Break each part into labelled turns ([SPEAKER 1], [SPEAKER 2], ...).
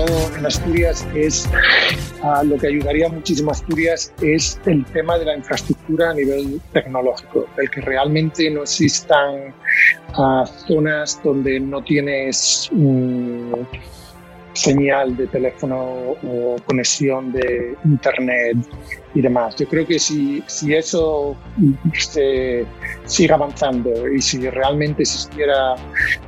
[SPEAKER 1] en Asturias es, uh, lo que ayudaría muchísimo a Asturias es el tema de la infraestructura a nivel tecnológico, el que realmente no existan uh, zonas donde no tienes um, señal de teléfono o conexión de internet y demás. Yo creo que si, si eso se sigue avanzando y si realmente existiera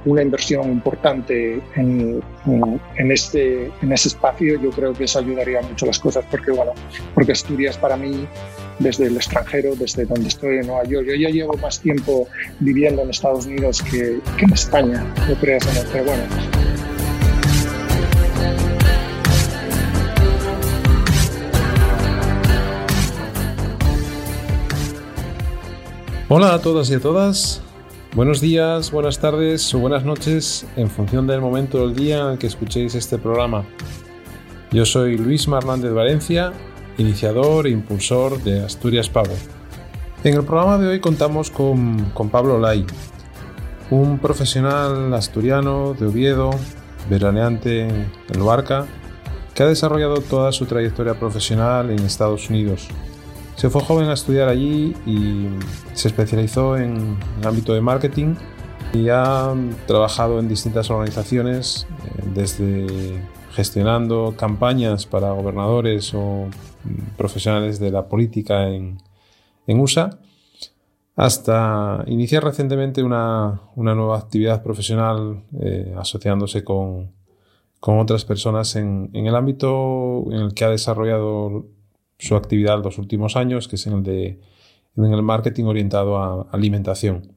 [SPEAKER 1] una inversión importante en, en, este, en ese espacio, yo creo que eso ayudaría mucho las cosas porque, bueno, porque Asturias para mí desde el extranjero, desde donde estoy en Nueva York. Yo ya llevo más tiempo viviendo en Estados Unidos que, que en España, no creas, pero bueno.
[SPEAKER 2] Hola a todas y a todas. Buenos días, buenas tardes o buenas noches en función del momento del día en que escuchéis este programa. Yo soy Luis Marlández Valencia, iniciador e impulsor de Asturias Power. En el programa de hoy contamos con, con Pablo Lai, un profesional asturiano de Oviedo, veraneante en Luarca, que ha desarrollado toda su trayectoria profesional en Estados Unidos se fue joven a estudiar allí y se especializó en el ámbito de marketing y ha trabajado en distintas organizaciones, eh, desde gestionando campañas para gobernadores o mm, profesionales de la política en, USA, hasta iniciar recientemente una, nueva actividad profesional eh, asociándose con, otras personas en, en, el ámbito en el que ha desarrollado su actividad los últimos años, que es en el de en el marketing orientado a alimentación.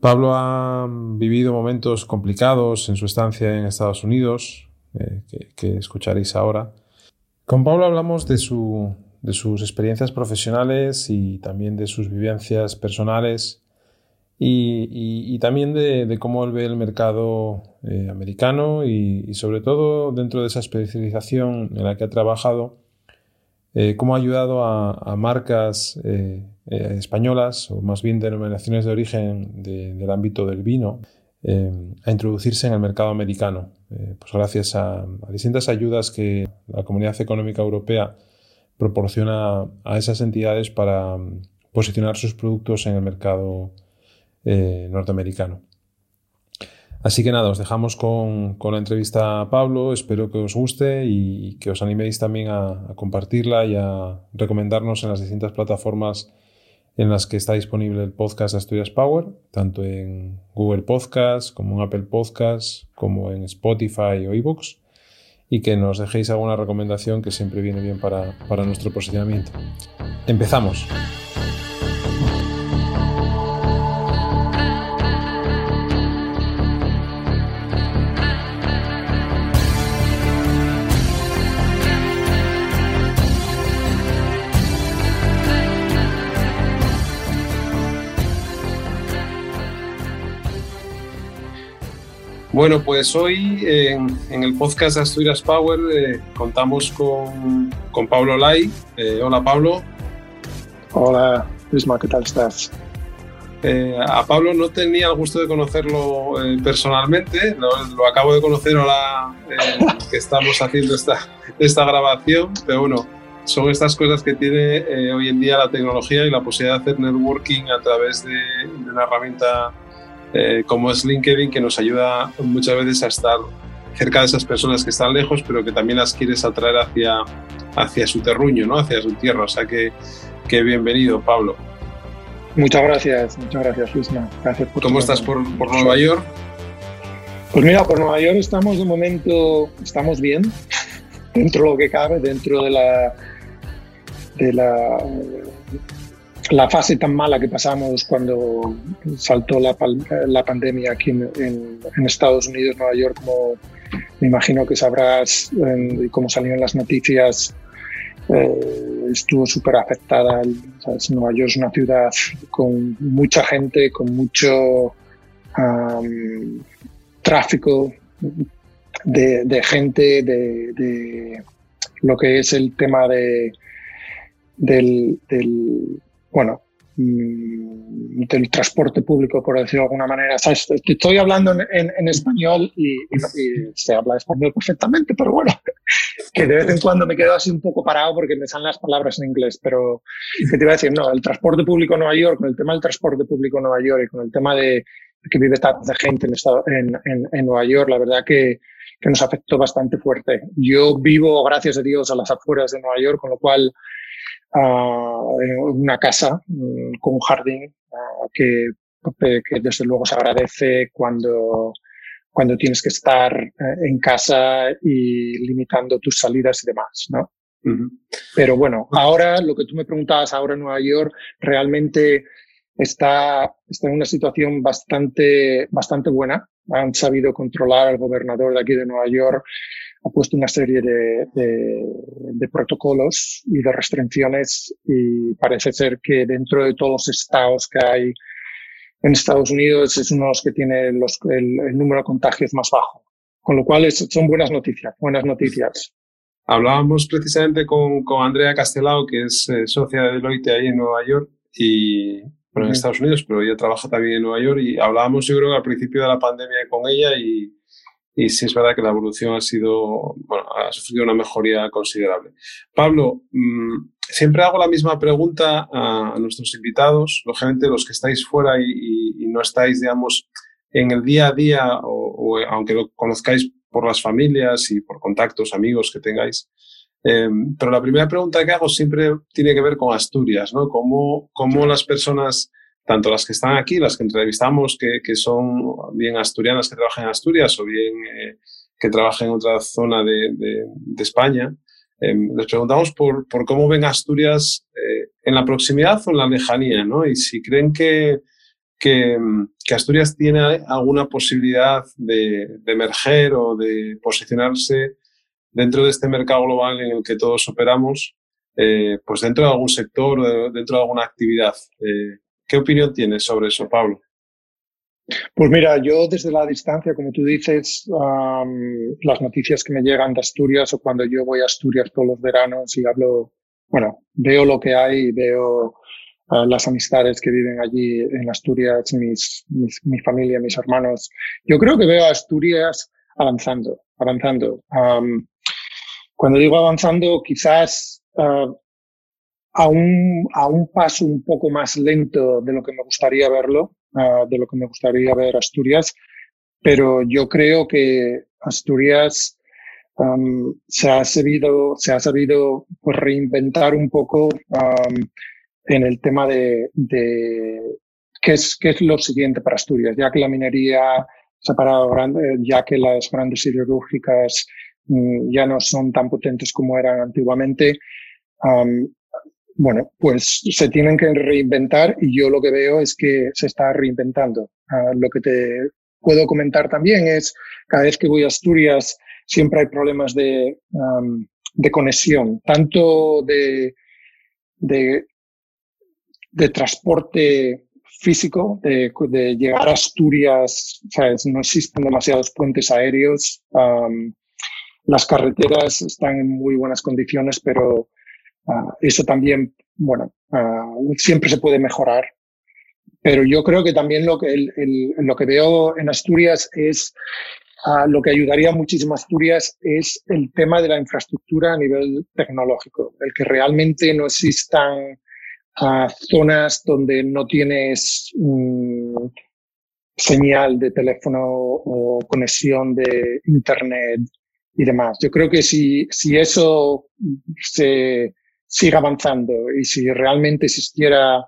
[SPEAKER 2] Pablo ha vivido momentos complicados en su estancia en Estados Unidos, eh, que, escucharéis ahora. Con Pablo hablamos de, su, de sus experiencias profesionales y también de sus vivencias personales y, también de, cómo él ve el mercado eh, americano y, y, sobre todo dentro de esa especialización en la que ha trabajado eh, cómo ha ayudado a, marcas eh, eh, españolas, o más bien denominaciones de origen del ámbito del vino, a introducirse en el mercado americano, pues gracias a, distintas ayudas que la Comunidad Económica Europea proporciona a esas entidades para mm, posicionar sus productos en el mercado norteamericano. Así que nada, os dejamos con, la entrevista a Pablo. Espero que os guste y que os animéis también a, compartirla y a recomendarnos en las distintas plataformas en las que está disponible el podcast Asturias Power, tanto en Google Podcast, como en Apple Podcast, como en Spotify o iVoox, y que nos dejéis alguna recomendación que siempre viene bien para, para nuestro posicionamiento. Empezamos. Bueno, pues hoy en, el podcast Asturias Power eh, contamos con, Pablo Lai. Eh, hola Pablo.
[SPEAKER 1] Hola Isma, ¿qué tal estás?
[SPEAKER 2] Eh, a Pablo no tenía el gusto de conocerlo personalmente, lo, acabo de conocer ahora que estamos haciendo esta, esta grabación, pero bueno, son estas cosas que tiene hoy en día la tecnología y la posibilidad de hacer networking a través de, de una herramienta eh, como es LinkedIn, que nos ayuda muchas veces a estar cerca de esas personas que están lejos, pero que también las quieres atraer hacia, hacia su terruño, ¿no? hacia su tierra. O sea que, que bienvenido, Pablo.
[SPEAKER 1] Muchas gracias, muchas gracias, Luisma. Gracias
[SPEAKER 2] por ¿Cómo estás por, por, Nueva York?
[SPEAKER 1] Pues mira, por Nueva York estamos de momento, estamos bien, dentro de lo que cabe, dentro de la, de la la fase tan mala que pasamos cuando saltó la, la pandemia aquí en, Estados Unidos, Nueva York, como me imagino que sabrás y como salió en las noticias, eh, estuvo súper afectada. Nueva York es una ciudad con mucha gente, con mucho tráfico de, gente, de, lo que es el tema de, del bueno, mm, del transporte público, por decirlo de alguna manera. estoy hablando en, español y, se habla español perfectamente, pero bueno, que de vez en cuando me quedo así un poco parado porque me salen las palabras en inglés. Pero, ¿qué te iba a decir? No, el transporte público en Nueva York, con el tema del transporte público en Nueva York y con el tema de que vive tanta gente en, en, en Nueva York, la verdad que, que nos afectó bastante fuerte. Yo vivo, gracias a Dios, a las afueras de Nueva York, con lo cual una casa mm, con un jardín que, que, desde luego se agradece cuando, cuando tienes que estar eh, en casa y limitando tus salidas y demás, ¿no? Pero bueno, ahora lo que tú me preguntabas ahora en Nueva York realmente está, está en una situación bastante, bastante buena. Han sabido controlar al gobernador de aquí de Nueva York ha puesto una serie de, de, protocolos y de restricciones y parece ser que dentro de todos los estados que hay en Estados Unidos es uno de los que tiene los, el, número de contagios más bajo. Con lo cual son buenas noticias, buenas noticias.
[SPEAKER 2] Hablábamos precisamente con, con Andrea Castelao, que es eh, socia de Deloitte ahí en Nueva York y bueno, en Estados Unidos, pero ella trabaja también en Nueva York y hablábamos yo creo al principio de la pandemia con ella y, y sí es verdad que la evolución ha sido, bueno, ha sufrido una mejoría considerable. Pablo, mm, siempre hago la misma pregunta a, nuestros invitados, lógicamente los que estáis fuera y, no estáis, digamos, en el día a día, o, aunque lo conozcáis por las familias y por contactos, amigos que tengáis. Em, pero la primera pregunta que hago siempre tiene que ver con Asturias, ¿no? Cómo, cómo las personas tanto las que están aquí, las que entrevistamos, que, que son bien asturianas que trabajan en Asturias o bien eh, que trabajan en otra zona de, de, España, eh, les preguntamos por, por, cómo ven Asturias eh, en la proximidad o en la lejanía, ¿no? Y si creen que, que, que Asturias tiene alguna posibilidad de, de, emerger o de posicionarse dentro de este mercado global en el que todos operamos, pues dentro de algún sector, dentro de alguna actividad. ¿Qué opinión tienes sobre eso, Pablo?
[SPEAKER 1] Pues mira, yo desde la distancia, como tú dices, las noticias que me llegan de Asturias o cuando yo voy a Asturias todos los veranos y hablo, bueno, veo lo que hay, veo ah, las amistades que viven allí en Asturias, mis, mi familia, mis hermanos. Yo creo que veo a Asturias avanzando, avanzando. cuando digo avanzando, quizás ah, a un, a un paso un poco más lento de lo que me gustaría verlo, uh, de lo que me gustaría ver Asturias, pero yo creo que Asturias se ha sabido, se ha sabido pues, reinventar un poco en el tema de, de qué, es, qué es lo siguiente para Asturias, ya que la minería se ha parado ya que las grandes siderúrgicas um, ya no son tan potentes como eran antiguamente. Bueno, pues se tienen que reinventar y yo lo que veo es que se está reinventando. Ah, lo que te puedo comentar también es, cada vez que voy a Asturias, siempre hay problemas de, de conexión, tanto de, de, de transporte físico, de, de, llegar a Asturias, ¿sabes? no existen demasiados puentes aéreos, las carreteras están en muy buenas condiciones, pero Ah, eso también, bueno, ah, siempre se puede mejorar. Pero yo creo que también lo que, lo que veo en Asturias es ah, lo que ayudaría muchísimo a Asturias es el tema de la infraestructura a nivel tecnológico, el que realmente no existan zonas donde no tienes mm, señal de teléfono o conexión de Internet y demás. Yo creo que si, si eso se, siga avanzando y si realmente existiera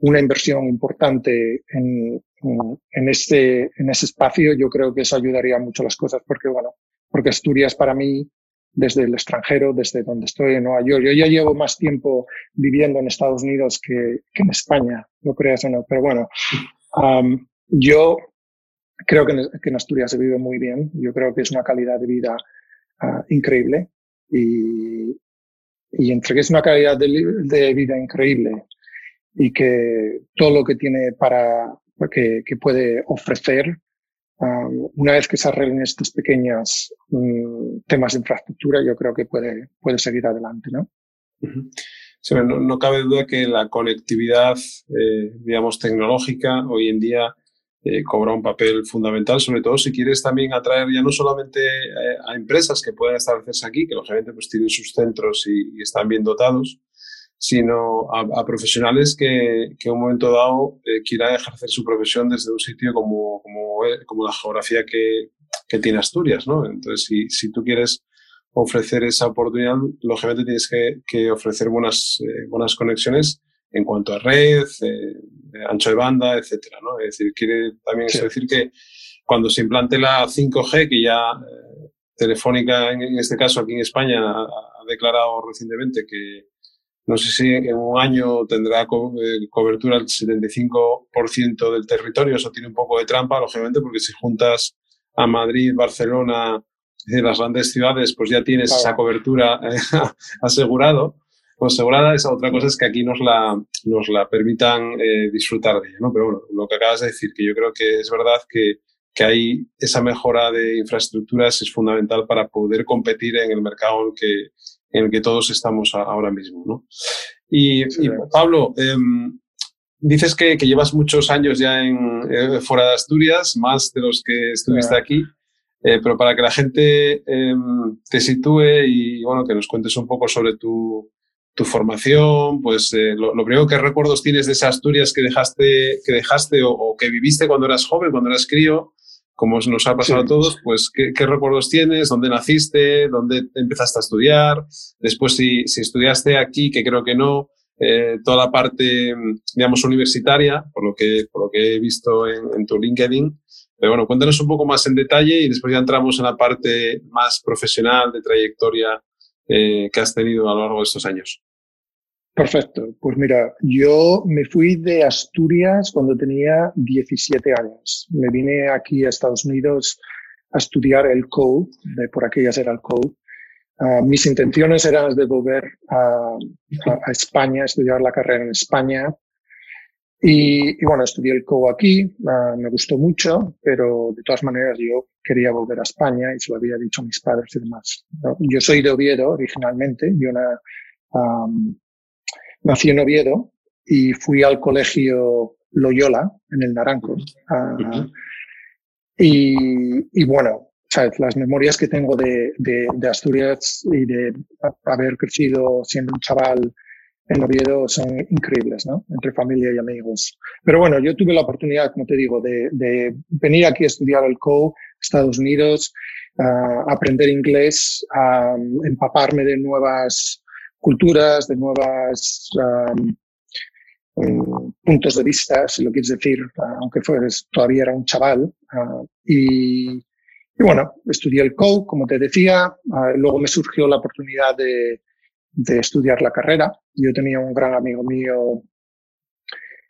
[SPEAKER 1] una inversión importante en, en, este, en ese espacio, yo creo que eso ayudaría mucho las cosas porque, bueno, porque Asturias para mí, desde el extranjero, desde donde estoy en Nueva York, yo ya llevo más tiempo viviendo en Estados Unidos que, que en España, no creas o no, pero bueno, yo creo que en, Asturias se vive muy bien, yo creo que es una calidad de vida uh, increíble y, y entre una calidad de, vida increíble y que todo lo que tiene para que, que puede ofrecer um, una vez que se arreglen estos pequeños um, temas de infraestructura yo creo que puede puede seguir adelante no
[SPEAKER 2] no, cabe duda que la conectividad, eh, digamos, tecnológica hoy en día eh, cobra un papel fundamental, sobre todo si quieres también atraer ya no solamente eh, a empresas que puedan establecerse aquí, que lógicamente pues tienen sus centros y, están bien dotados, sino a, profesionales que, que, en un momento dado quieran ejercer su profesión desde un sitio como, como, como la geografía que, que, tiene Asturias, ¿no? Entonces, si, si tú quieres ofrecer esa oportunidad, lógicamente tienes que, ofrecer buenas, eh, buenas conexiones en cuanto a red, eh, ancho de banda, etcétera, ¿no? Es decir, quiere también decir que cuando se implante la 5G, que ya eh, Telefónica, en, este caso aquí en España, ha, declarado recientemente que no sé si en un año tendrá cobertura el 75% del territorio, eso tiene un poco de trampa, lógicamente, porque si juntas a Madrid, Barcelona, las grandes ciudades pues ya tienes esa cobertura eh, asegurado o asegurada. Esa otra cosa es que aquí nos la, nos la permitan eh, disfrutar de ella, ¿no? Pero bueno, lo que acabas de decir, que yo creo que es verdad que, que hay esa mejora de infraestructuras es fundamental para poder competir en el mercado en que, en el que todos estamos ahora mismo, ¿no? Y, Pablo, em, dices que, que, llevas muchos años ya en, eh, fuera de Asturias, más de los que estuviste aquí. Eh, pero para que la gente em, te sitúe y bueno, que nos cuentes un poco sobre tu, tu formación, pues eh, lo, primero que recuerdos tienes de esas Asturias que dejaste, que dejaste o, que viviste cuando eras joven, cuando eras crío, como nos ha pasado a todos, pues ¿qué, ¿qué, recuerdos tienes, dónde naciste, dónde empezaste a estudiar, después si, si estudiaste aquí, que creo que no, eh, toda la parte, digamos, universitaria, por lo que, por lo que he visto en, en tu LinkedIn, pero bueno, cuéntanos un poco más en detalle y después ya entramos en la parte más profesional de trayectoria eh, que has tenido a lo largo de estos años.
[SPEAKER 1] Perfecto. Pues mira, yo me fui de Asturias cuando tenía 17 años. Me vine aquí a Estados Unidos a estudiar el code, de por aquellas era el code. Uh, mis intenciones eran de volver a, a, España, estudiar la carrera en España, y, bueno, estudié el COU aquí, ah, me gustó mucho, pero de todas maneras yo quería volver a España y se lo había dicho a mis padres y demás. Yo soy de Oviedo originalmente, yo nací en Oviedo y fui al colegio Loyola en el Naranco. Ah, y, y, bueno, ¿sabes? las memorias que tengo de, de, de Asturias y de haber crecido siendo un chaval en Oviedo son increíbles, ¿no? Entre familia y amigos. Pero bueno, yo tuve la oportunidad, como te digo, de, de venir aquí a estudiar el CO, Estados Unidos, a aprender inglés, empaparme de nuevas culturas, de nuevas um, puntos de vista, si lo quieres decir, aunque fueres, todavía era un chaval. y, y, bueno, estudié el CO, como te decía, luego me surgió la oportunidad de de estudiar la carrera. Yo tenía un gran amigo mío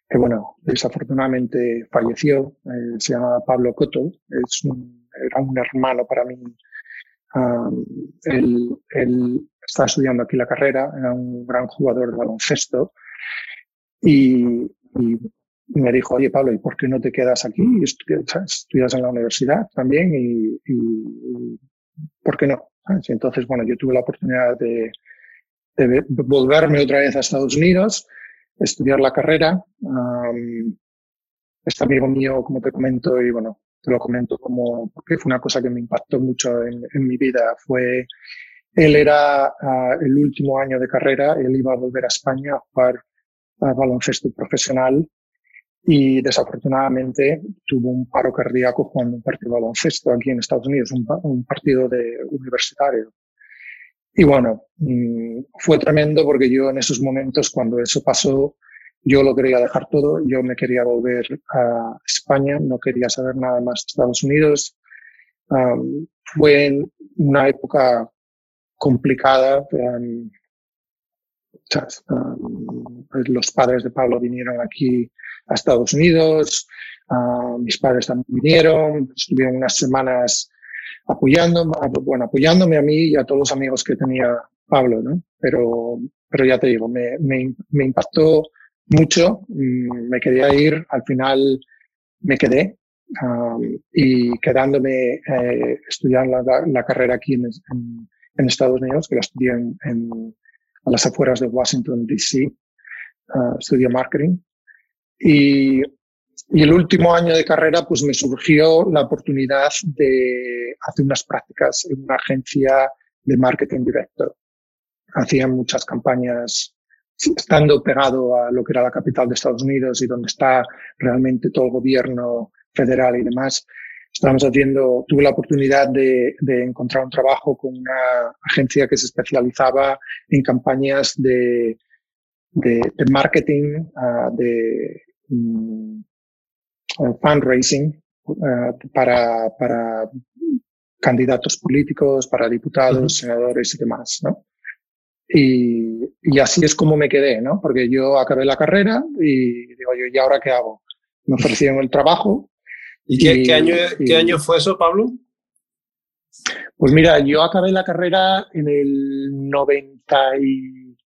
[SPEAKER 1] que, bueno, desafortunadamente falleció, eh, se llama Pablo Coto, era un hermano para mí. él está estudiando aquí la carrera, era un gran jugador de baloncesto y, me dijo, oye Pablo, ¿y por qué no te quedas aquí estudias, en la universidad también? Y, y, ¿por qué no? Entonces, bueno, yo tuve la oportunidad de, de volverme otra vez a Estados Unidos, estudiar la carrera. este amigo mío, como te comento, y bueno, te lo comento como, porque fue una cosa que me impactó mucho en, mi vida, fue, él era ah, el último año de carrera, él iba a volver a España a jugar a baloncesto profesional y desafortunadamente tuvo un paro cardíaco jugando un partido de baloncesto aquí en Estados Unidos, un, partido de universitario. Y bueno, mm, fue tremendo porque yo en esos momentos, cuando eso pasó, yo lo quería dejar todo, yo me quería volver a España, no quería saber nada más de Estados Unidos. fue una época complicada. los padres de Pablo vinieron aquí a Estados Unidos, mis padres también vinieron, estuvieron unas semanas apoyando, bueno, apoyándome a mí y a todos los amigos que tenía Pablo, ¿no? Pero, pero ya te digo, me, me, me impactó mucho, mm, me quería ir, al final me quedé y quedándome eh, estudiando la, carrera aquí en, Estados Unidos, que la estudié en, en a las afueras de Washington, D.C. Uh, estudié marketing. Y, y, el último año de carrera, pues me surgió la oportunidad de hacer unas prácticas en una agencia de marketing directo. Hacían muchas campañas estando pegado a lo que era la capital de Estados Unidos y donde está realmente todo el gobierno federal y demás, estábamos haciendo, tuve la oportunidad de, de, encontrar un trabajo con una agencia que se especializaba en campañas de, de, de marketing, uh, de um, fundraising uh, para, para candidatos políticos, para diputados, senadores y demás, ¿no? Y, y, así es como me quedé, ¿no? Porque yo acabé la carrera y digo yo, ¿y ahora qué hago? Me ofrecieron el trabajo.
[SPEAKER 2] ¿Y qué, y, qué año, y, qué año fue eso, Pablo?
[SPEAKER 1] Pues mira, yo acabé la carrera en el 90 y...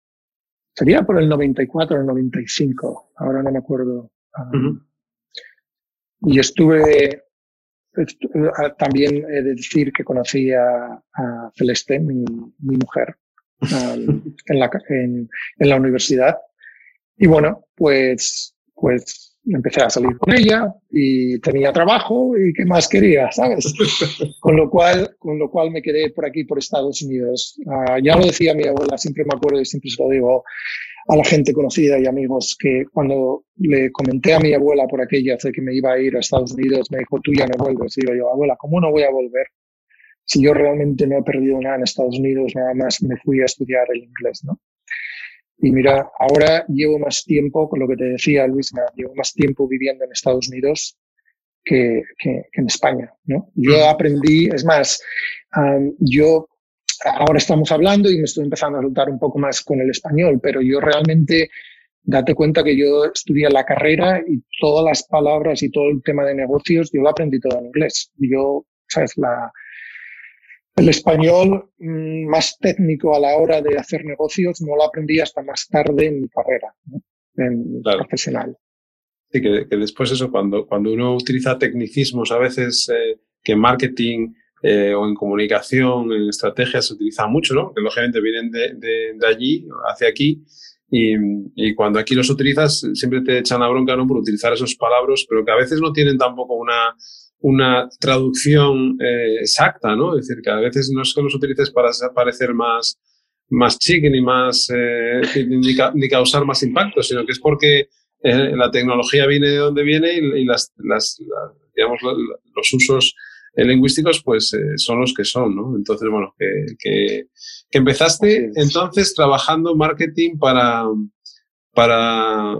[SPEAKER 1] Sería por el 94 o el 95, ahora no me acuerdo. Uh -huh. Y estuve, estuve, también he de decir que conocí a, a Celeste, mi, mi mujer, um, en, la, en, en, la universidad. Y bueno, pues, pues empecé a salir con ella y tenía trabajo y qué más quería, ¿sabes? con lo cual, con lo cual me quedé por aquí, por Estados Unidos. Uh, ya lo decía mi abuela, siempre me acuerdo y siempre se lo digo a la gente conocida y amigos que cuando le comenté a mi abuela por aquella de que me iba a ir a Estados Unidos, me dijo, tú ya no vuelves. Y digo yo, abuela, ¿cómo no voy a volver? si yo realmente no he perdido nada en Estados Unidos, nada más me fui a estudiar el inglés, ¿no? Y mira, ahora llevo más tiempo, con lo que te decía Luis, llevo más tiempo viviendo en Estados Unidos que, que, que en España, ¿no? Yo aprendí, es más, um, yo ahora estamos hablando y me estoy empezando a soltar un poco más con el español, pero yo realmente, date cuenta que yo estudié la carrera y todas las palabras y todo el tema de negocios, yo lo aprendí todo en inglés. Yo, sabes, la, el español mmm, más técnico a la hora de hacer negocios no lo aprendí hasta más tarde en mi carrera ¿no? en claro. profesional.
[SPEAKER 2] Sí, que, que, después eso, cuando, cuando uno utiliza tecnicismos a veces eh, que en marketing eh, o en comunicación, en estrategia se utiliza mucho, ¿no? Que lógicamente vienen de, de, de allí hacia aquí y, y, cuando aquí los utilizas siempre te echan la bronca, ¿no? Por utilizar esos palabras, pero que a veces no tienen tampoco una una traducción eh, exacta, ¿no? Es decir, que a veces no es que los utilices para parecer más, más chic ni más, eh, ni, ni, causar más impacto, sino que es porque eh, la tecnología viene de donde viene y, y las, las, la, digamos, los usos lingüísticos pues eh, son los que son, ¿no? Entonces, bueno, que, que, que empezaste entonces trabajando marketing para, para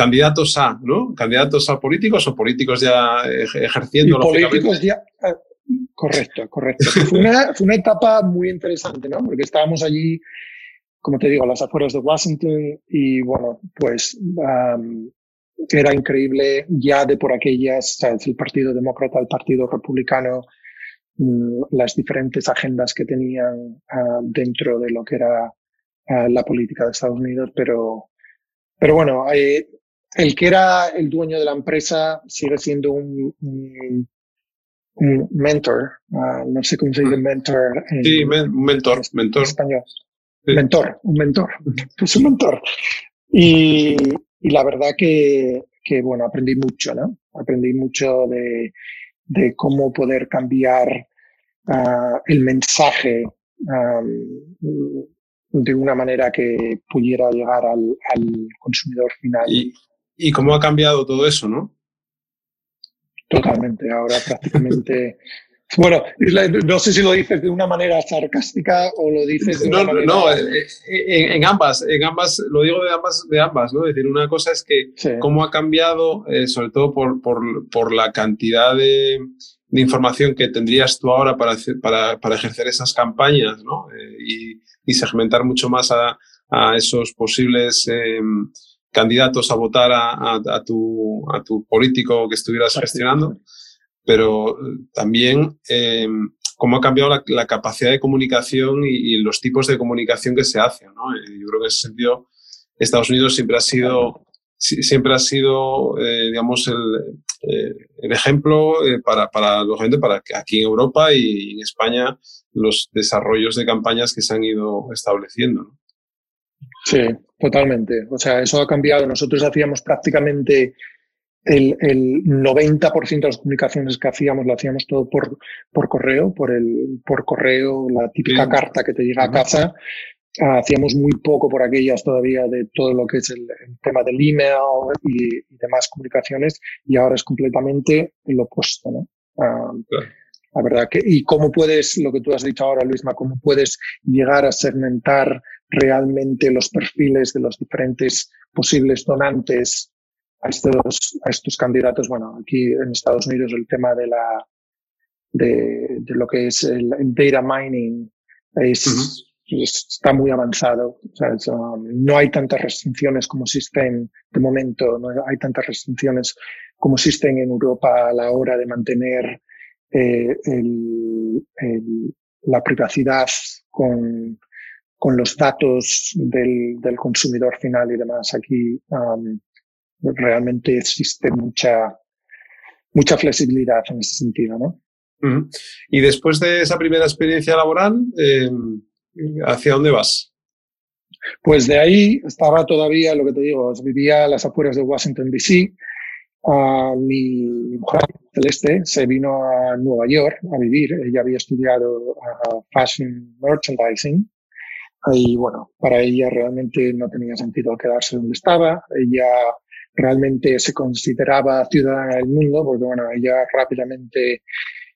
[SPEAKER 2] candidatos a, ¿no? Candidatos a políticos o políticos ya ejerciendo.
[SPEAKER 1] Y políticos ya, eh, correcto, correcto. fue, una, fue una etapa muy interesante, ¿no? Porque estábamos allí, como te digo, a las afueras de Washington y bueno, pues um, era increíble ya de por aquellas, ¿sabes? el Partido Demócrata, el Partido Republicano, um, las diferentes agendas que tenían uh, dentro de lo que era uh, la política de Estados Unidos, pero pero bueno, eh, el que era el dueño de la empresa sigue siendo un, un, un mentor. Uh, no sé cómo se dice mm. mentor.
[SPEAKER 2] En, sí, men mentor, en, mentor.
[SPEAKER 1] En español. Sí. Mentor, un mentor. Es un mentor. Y, y la verdad que, que, bueno, aprendí mucho, ¿no? Aprendí mucho de, de cómo poder cambiar uh, el mensaje um, de una manera que pudiera llegar al, al consumidor final.
[SPEAKER 2] Y, ¿Y cómo ha cambiado todo eso, no?
[SPEAKER 1] Totalmente. Ahora prácticamente. Bueno, no sé si lo dices de una manera sarcástica o lo dices de
[SPEAKER 2] no,
[SPEAKER 1] una manera...
[SPEAKER 2] No, eh, en, en, ambas, en ambas, lo digo de ambas, de ambas, ¿no? Es decir, una cosa es que sí. cómo ha cambiado, eh, sobre todo por, por, por la cantidad de, de, información que tendrías tú ahora para, para, para ejercer esas campañas, ¿no? Eh, y, y, segmentar mucho más a, a esos posibles eh, candidatos a votar a, a, a, tu, a tu político que estuvieras gestionando, pero también eh, cómo ha cambiado la, la capacidad de comunicación y, y, los tipos de comunicación que se hacen. ¿no? Eh, yo creo que en ese sentido Estados Unidos siempre ha sido, siempre ha sido eh, digamos, el, eh, el ejemplo eh, para, para, lógicamente, para que aquí en Europa y en España los desarrollos de campañas que se han ido estableciendo. ¿no?
[SPEAKER 1] Sí, totalmente. O sea, eso ha cambiado. Nosotros hacíamos prácticamente el, el 90% de las comunicaciones que hacíamos lo hacíamos todo por, por correo, por el, por correo, la típica carta que te llega a casa. hacíamos muy poco por aquellas todavía de todo lo que es el, tema del email y, demás comunicaciones y ahora es completamente lo opuesto, ¿no? La verdad que, y cómo puedes, lo que tú has dicho ahora, Luisma, cómo puedes llegar a segmentar realmente los perfiles de los diferentes posibles donantes a estos, a estos candidatos. Bueno, aquí en Estados Unidos el tema de la, de, de lo que es el, data mining es, está muy avanzado. O sea, um, no hay tantas restricciones como existen de momento, no hay tantas restricciones como existen en Europa a la hora de mantener eh, el, el, la privacidad con, con los datos del, del, consumidor final y demás. Aquí um, realmente existe mucha, mucha flexibilidad en ese sentido, ¿no?
[SPEAKER 2] Y después de esa primera experiencia laboral, eh, ¿hacia dónde vas?
[SPEAKER 1] Pues de ahí estaba todavía, lo que te digo, vivía a las afueras de Washington, D.C. Uh, mi mujer Celeste se vino a Nueva York a vivir. Ella había estudiado uh, Fashion Merchandising y bueno, para ella realmente no tenía sentido quedarse donde estaba. Ella realmente se consideraba ciudadana del mundo, porque bueno, ella rápidamente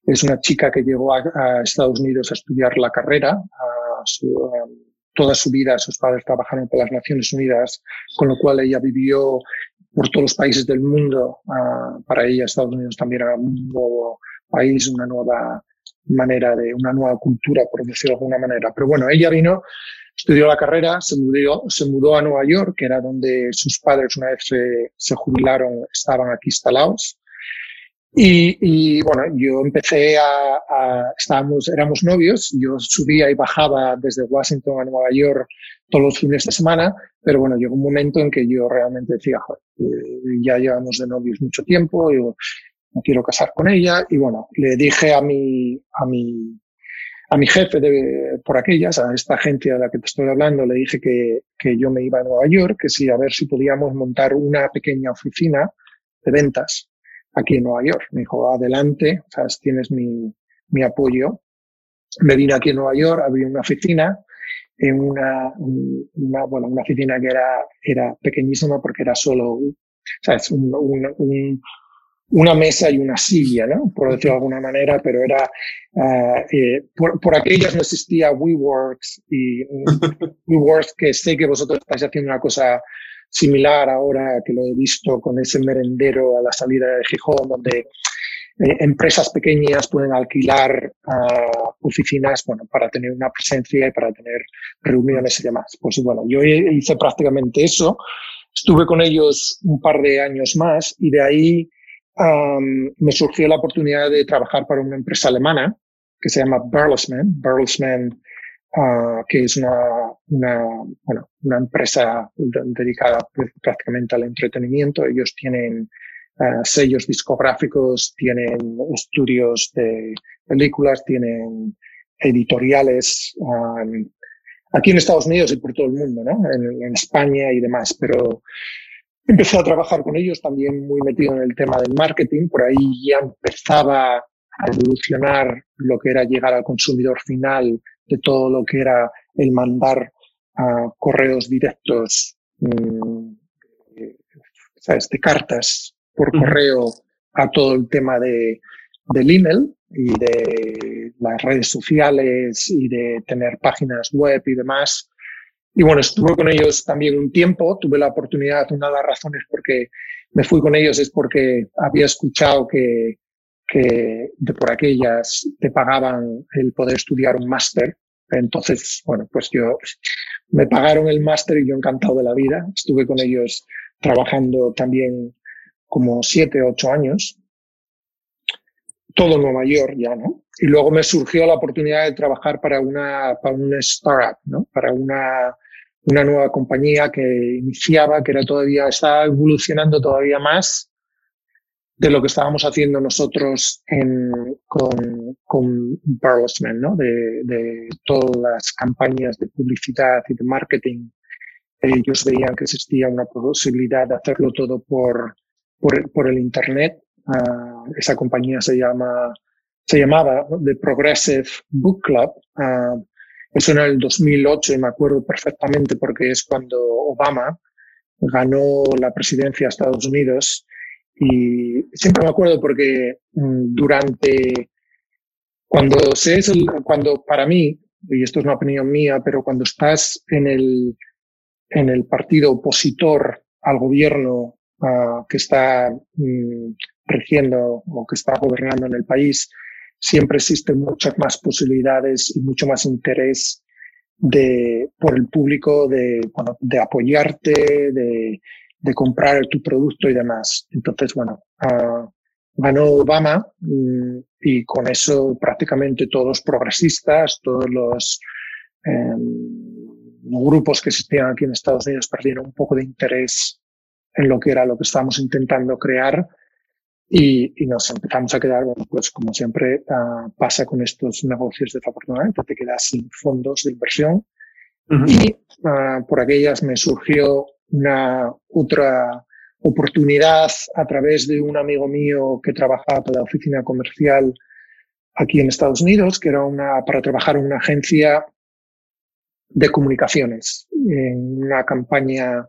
[SPEAKER 1] es una chica que llegó a, Estados Unidos a estudiar la carrera. A su, toda su vida sus padres trabajaron para las Naciones Unidas, con lo cual ella vivió por todos los países del mundo. para ella Estados Unidos también era un nuevo país, una nueva manera de, una nueva cultura, por decirlo de alguna manera. Pero bueno, ella vino Estudió la carrera, se mudó, se mudó a Nueva York, que era donde sus padres una vez se, se jubilaron, estaban aquí instalados. Y, y, bueno, yo empecé a, a, estábamos, éramos novios, yo subía y bajaba desde Washington a Nueva York todos los fines de semana, pero bueno, llegó un momento en que yo realmente decía, eh, ya llevamos de novios mucho tiempo, me quiero casar con ella, y bueno, le dije a mi, a mi, a mi jefe de, por aquellas, a esta agencia de la que te estoy hablando, le dije que, que yo me iba a Nueva York, que sí, a ver si podíamos montar una pequeña oficina de ventas aquí en Nueva York. Me dijo, adelante, sea, tienes mi, mi apoyo. Me vine aquí en Nueva York, abrí una oficina, en una, una, bueno, una oficina que era, era pequeñísima porque era solo, ¿sabes? Un, un, un, una mesa y una silla, ¿no? Por decirlo de alguna manera, pero era, uh, eh, por, por, aquellas no existía WeWorks y WeWorks que sé que vosotros estáis haciendo una cosa similar ahora que lo he visto con ese merendero a la salida de Gijón, donde eh, empresas pequeñas pueden alquilar uh, oficinas bueno, para tener una presencia y para tener reuniones y demás. Pues bueno, yo hice prácticamente eso. Estuve con ellos un par de años más y de ahí um, me surgió la oportunidad de trabajar para una empresa alemana que se llama Bertelsmann. Bertelsmann, uh, que es una, una, bueno, una empresa dedicada prácticamente al entretenimiento. Ellos tienen uh, sellos discográficos, tienen estudios de películas, tienen editoriales um, aquí en Estados Unidos y por todo el mundo, ¿no? En, en España y demás, pero Empecé a trabajar con ellos también muy metido en el tema del marketing. Por ahí ya empezaba a evolucionar lo que era llegar al consumidor final de todo lo que era el mandar a correos directos, mm, ¿sabes? de cartas por correo a todo el tema de, del email y de las redes sociales y de tener páginas web y demás. Y bueno, estuve con ellos también un tiempo, tuve la oportunidad, una de las razones por que me fui con ellos es porque había escuchado que, que de por aquellas te pagaban el poder estudiar un máster. Entonces, bueno, pues yo me pagaron el máster y yo encantado de la vida. Estuve con ellos trabajando también como siete, ocho años. Todo Nueva York ya, ¿no? Y luego me surgió la oportunidad de trabajar para una, para una startup, ¿no? Para una, una nueva compañía que iniciaba, que era todavía, estaba evolucionando todavía más de lo que estábamos haciendo nosotros en, con, con ¿no? De, de todas las campañas de publicidad y de marketing ellos veían que existía una posibilidad de hacerlo todo por, por, el Internet. Ah, esa compañía se, llama, se llamaba The Progressive Book Club. Uh, eso en el 2008 y me acuerdo perfectamente porque es cuando Obama ganó la presidencia de Estados Unidos. Y siempre me acuerdo porque mm, durante cuando se es cuando para mí y esto es una opinión mía pero cuando estás en el en el partido opositor al gobierno uh, que está mm, rigiendo o que está gobernando en el país siempre existen muchas más posibilidades y mucho más interés de, por el público de, bueno, de apoyarte, de, de comprar tu producto y demás. Entonces, bueno, uh, ganó Obama mm, y con eso prácticamente todos los progresistas, todos los eh, grupos que existían aquí en Estados Unidos perdieron un poco de interés en lo que era lo que estábamos intentando crear y, y nos empezamos a quedar, bueno, pues como siempre uh, pasa con estos negocios desafortunadamente, te quedas sin fondos de inversión y uh, por aquellas me surgió una otra oportunidad a través de un amigo mío que trabajaba para la oficina comercial aquí en Estados Unidos, que era una, para trabajar en una agencia de comunicaciones, en una campaña,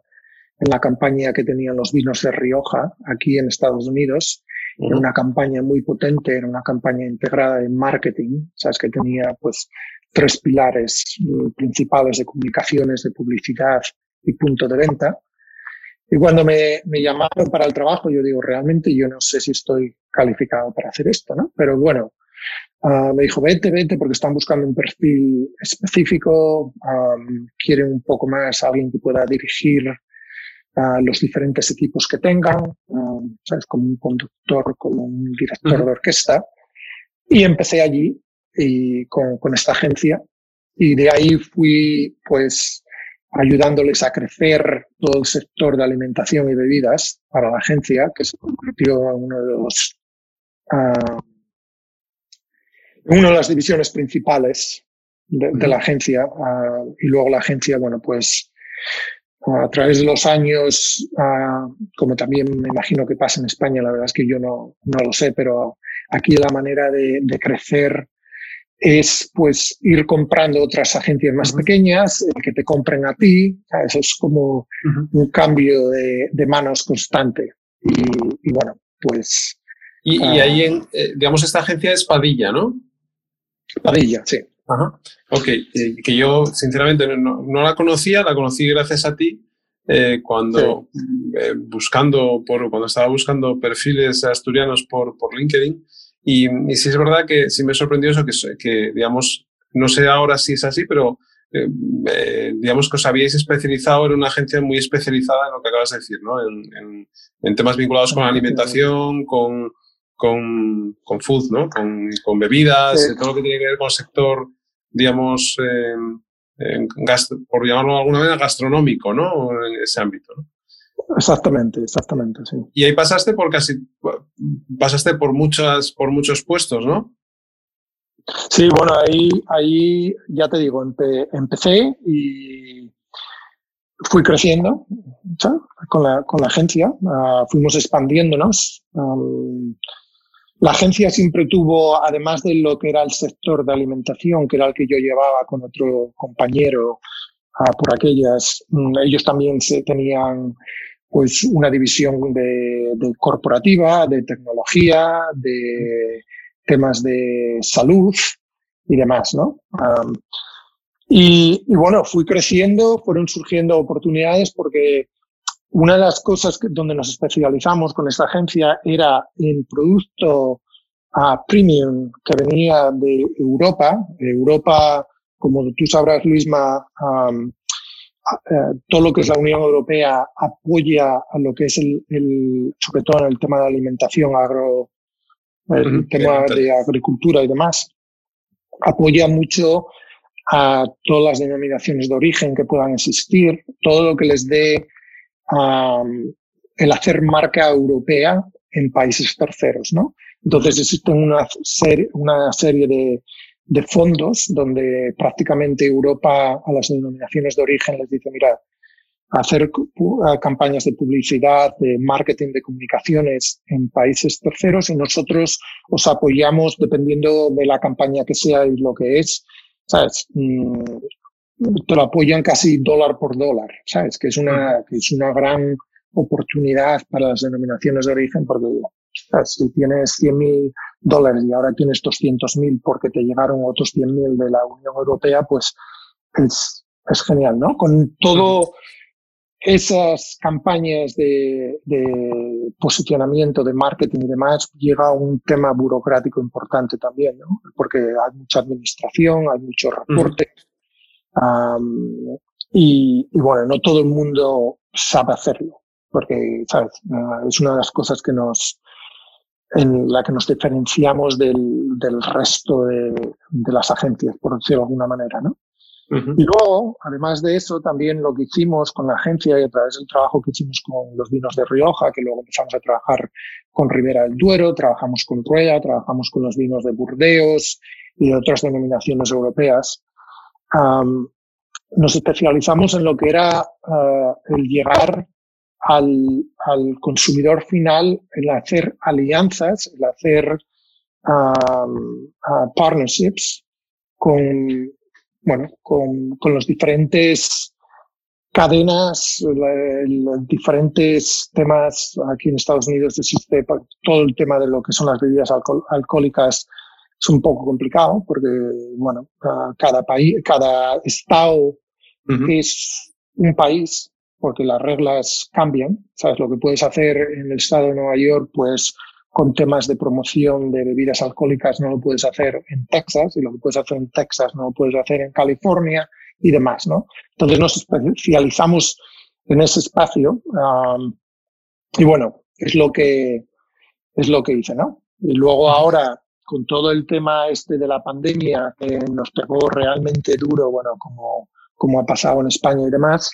[SPEAKER 1] en la campaña que tenían los vinos de Rioja aquí en Estados Unidos. Era una campaña muy potente, era una campaña integrada en marketing, sabes que tenía pues tres pilares principales de comunicaciones, de publicidad y punto de venta. Y cuando me, me, llamaron para el trabajo, yo digo, realmente yo no sé si estoy calificado para hacer esto, ¿no? Pero bueno, uh, me dijo, vete, vete, porque están buscando un perfil específico, um, quieren un poco más alguien que pueda dirigir uh, los diferentes equipos que tengan, um, ¿sabes? Como un conductor, como un director de orquesta. Y empecé allí y con, con esta agencia. Y de ahí fui, pues, ayudándoles a crecer todo el sector de alimentación y bebidas para la agencia, que se convirtió en uno de los, uh, una de las divisiones principales de, de la agencia. Uh, y luego la agencia, bueno, pues a través de los años, uh, como también me imagino que pasa en España, la verdad es que yo no, no lo sé, pero aquí la manera de, de crecer es pues ir comprando otras agencias más pequeñas, el que te compren a ti, eso es como un cambio de, de, manos constante. Y, y bueno, pues...
[SPEAKER 2] Y, y ahí, en, eh, digamos, esta agencia es Padilla, ¿no?
[SPEAKER 1] Padilla, sí.
[SPEAKER 2] Ajá. Ok, eh, que yo sinceramente no, no, la conocía, la conocí gracias a ti eh, cuando sí. eh, buscando por cuando estaba buscando perfiles asturianos por, por LinkedIn y, y, sí es verdad que sí me sorprendió eso, que, que digamos, no sé ahora si es así, pero eh, eh, digamos que os habíais especializado en una agencia muy especializada en lo que acabas de decir, ¿no? En, en, en temas vinculados con la alimentación, con, con, con food, ¿no? Con, con bebidas, sí. todo lo que tiene que ver con el sector, digamos, por llamarlo de alguna manera, gastronómico, ¿no? En ese ámbito, ¿no?
[SPEAKER 1] Exactamente, exactamente, sí.
[SPEAKER 2] Y ahí pasaste por casi, pasaste por muchas, por muchos puestos, ¿no?
[SPEAKER 1] Sí, bueno, ahí, ahí ya te digo, empe, empecé y fui creciendo ¿sabes? con la, con la agencia, uh, fuimos expandiéndonos. Um, la agencia siempre tuvo, además de lo que era el sector de alimentación, que era el que yo llevaba con otro compañero uh, por aquellas, um, ellos también se tenían pues una división de, de, corporativa, de tecnología, de temas de salud y demás, ¿no? Y, y, bueno, fui creciendo, fueron surgiendo oportunidades porque una de las cosas que, donde nos especializamos con esta agencia era en producto uh, premium que venía de Europa. Europa, como tú sabrás, Luisma, um, eh, todo lo que es la Unión Europea apoya a lo que es el, el sobre todo en el tema de alimentación, agro, el uh -huh. tema de agricultura y demás, apoya mucho a todas las denominaciones de origen que puedan existir, todo lo que les dé um, el hacer marca europea en países terceros, ¿no? Entonces existen una serie, una serie de, de fondos donde prácticamente Europa a las denominaciones de origen les dice, mira, hacer campañas de publicidad, de marketing, de comunicaciones en países terceros y nosotros os apoyamos dependiendo de la campaña que sea y lo que es. ¿Sabes? Te lo apoyan casi dólar por dólar, ¿sabes? Que es una, que es una gran oportunidad para las denominaciones de origen porque si tienes 100.000 dólares y ahora tienes 200.000 porque te llegaron otros 100.000 de la Unión Europea, pues es, es genial, ¿no? Con todo esas campañas de, posicionamiento, de marketing y demás, llega un tema burocrático importante también, ¿no? Porque hay mucha administración, hay mucho reporte. y, y, bueno, no todo el mundo sabe hacerlo, porque, ¿sabes? Ah, es una de las cosas que nos, en la que nos diferenciamos del, del resto de, de, las agencias, por decirlo de alguna manera, ¿no? Y luego, además de eso, también lo que hicimos con la agencia y a través del trabajo que hicimos con los vinos de Rioja, que luego empezamos a trabajar con Ribera del Duero, trabajamos con Rueda, trabajamos con los vinos de Burdeos y de otras denominaciones europeas, nos especializamos en lo que era uh, el llegar al, al, consumidor final, el hacer alianzas, el hacer um, partnerships con bueno, con, con los diferentes cadenas, diferentes temas. Aquí en Estados Unidos existe todo el tema de lo que son las bebidas alcohólicas. Es un poco complicado porque, bueno, cada país, cada estado es un país porque las reglas cambian. ¿Sabes? Lo que puedes hacer en el estado de Nueva York, pues con temas de promoción de bebidas alcohólicas no lo puedes hacer en Texas y lo que puedes hacer en Texas no lo puedes hacer en California y demás, ¿no? Entonces nos especializamos en ese espacio um, y bueno, es lo que es lo que hice, ¿no? Y luego ahora con todo el tema este de la pandemia que nos pegó realmente duro, bueno, como, como ha pasado en España y demás,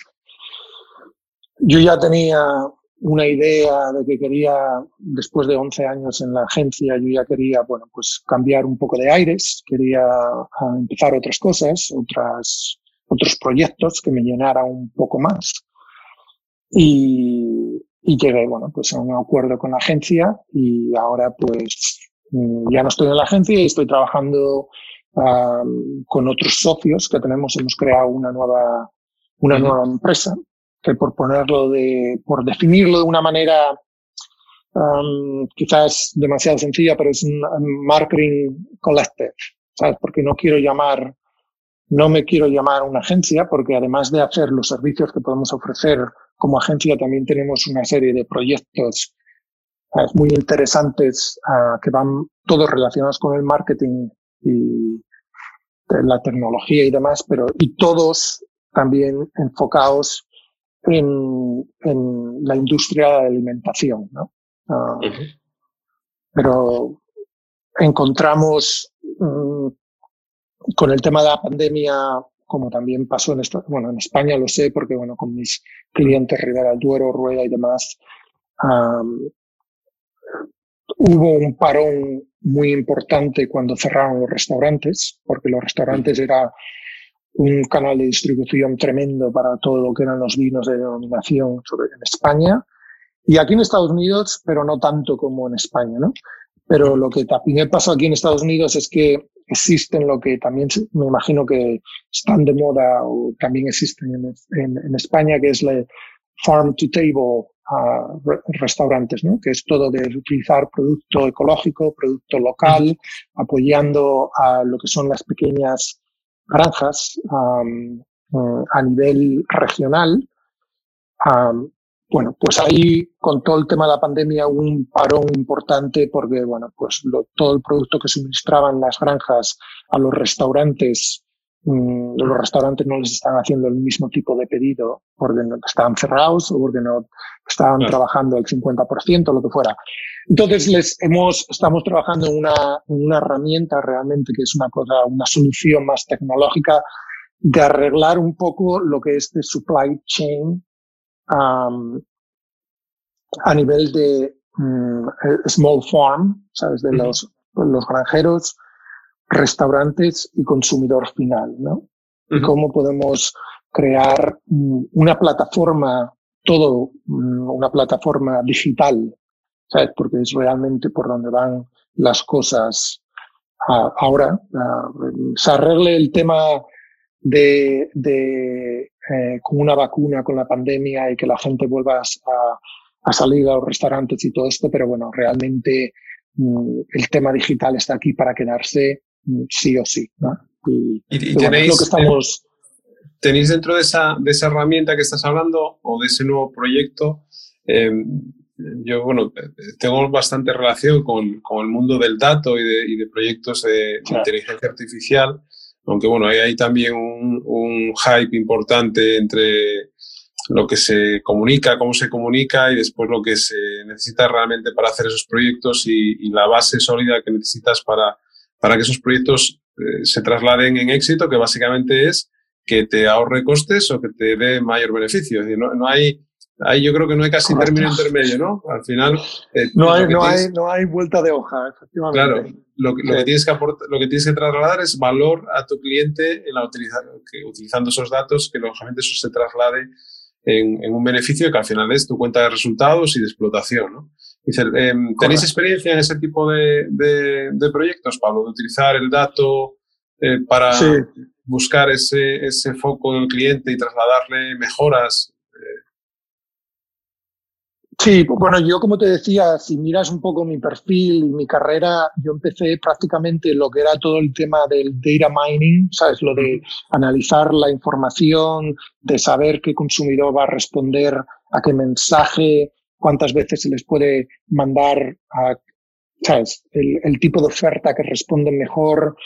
[SPEAKER 1] yo ya tenía una idea de que quería, después de 11 años en la agencia, yo ya quería, bueno, pues cambiar un poco de aires, quería ah, empezar otras cosas, otras, otros proyectos que me llenaran un poco más. Y, y llegué, bueno, pues a un acuerdo con la agencia y ahora pues ya no estoy en la agencia y estoy trabajando um, con otros socios que tenemos, hemos creado una nueva, una nueva empresa que por ponerlo de, por definirlo de una manera um, quizás demasiado sencilla, pero es un marketing collective, ¿sabes? Porque no quiero llamar, no me quiero llamar una agencia, porque además de hacer los servicios que podemos ofrecer como agencia, también tenemos una serie de proyectos. Muy interesantes uh, que van todos relacionados con el marketing y la tecnología y demás, pero y todos también enfocados en, en la industria de la alimentación, ¿no? Uh, Pero encontramos um, con el tema de la pandemia, como también pasó en, esta, bueno, en España lo sé, porque bueno, con mis clientes Rivera del Duero, Rueda y demás, um, hubo un parón muy importante cuando cerraron los restaurantes, porque los restaurantes era un canal de distribución tremendo para todo lo que eran los vinos de denominación sobre, en España y aquí en Estados Unidos, pero no tanto como en España, ¿no? Pero lo que también pasa aquí en Estados Unidos es que existen lo que también me imagino que están de moda o también existen en, en, en España, que es la farm to table uh, restaurantes, ¿no? que es todo de utilizar producto ecológico, producto local, apoyando a lo que son las pequeñas granjas um, a nivel regional. Um, bueno, pues ahí con todo el tema de la pandemia hubo un parón importante porque, bueno, pues lo, todo el producto que suministraban las granjas a los restaurantes los restaurantes no les están haciendo el mismo tipo de pedido porque no estaban cerrados o porque no estaban trabajando el 50%, lo que fuera. Entonces les hemos, estamos trabajando en una, una herramienta realmente que es una cosa, una solución más tecnológica de arreglar un poco lo que es de supply chain um, a nivel de um, small farm, ¿sabes? De los, los granjeros restaurantes y consumidor final, ¿no? Y cómo podemos crear una plataforma, todo una plataforma digital, ¿sabes? Porque es realmente por donde van las cosas ahora. se arregle el tema de, de eh, con una vacuna, con la pandemia y que la gente vuelva a, a salir a los restaurantes y todo esto, pero bueno, realmente mm, el tema digital está aquí para quedarse mm, sí o sí. ¿no?
[SPEAKER 2] Y, tenéis, que estamos... ¿Tenéis dentro de esa, de esa herramienta que estás hablando o de ese nuevo proyecto? Em, yo, bueno, tengo bastante relación con, con el mundo del dato y de, y de proyectos de, inteligencia artificial, aunque bueno, hay, hay también un, un, hype importante entre lo que se comunica, cómo se comunica y después lo que se necesita realmente para hacer esos proyectos y, y la base sólida que necesitas para, para que esos proyectos eh, se trasladen en éxito, que básicamente es que te ahorre costes o que te dé mayor beneficio. Es decir, no, no hay, hay, yo creo que no hay casi término intermedio, ¿no? Al final.
[SPEAKER 1] Eh, no, hay, no, hay, no hay vuelta de hoja, efectivamente.
[SPEAKER 2] Claro, lo, lo que tienes que aportar, lo que tienes que trasladar es valor a tu cliente en la que, utilizando esos datos, que lógicamente eso se traslade en, en, un beneficio que al final es tu cuenta de resultados y de explotación, ¿no? Dice, em, ¿tenéis experiencia en ese tipo de, de, proyectos, Pablo, de utilizar el dato eh, para buscar ese, ese foco del cliente y trasladarle mejoras?
[SPEAKER 1] Sí, bueno, yo como te decía, si miras un poco mi perfil y mi carrera, yo empecé prácticamente lo que era todo el tema del data mining, ¿sabes? Lo de analizar la información, de saber qué consumidor va a responder a qué mensaje, cuántas veces se les puede mandar a, ¿sabes? El, tipo de oferta que responde mejor,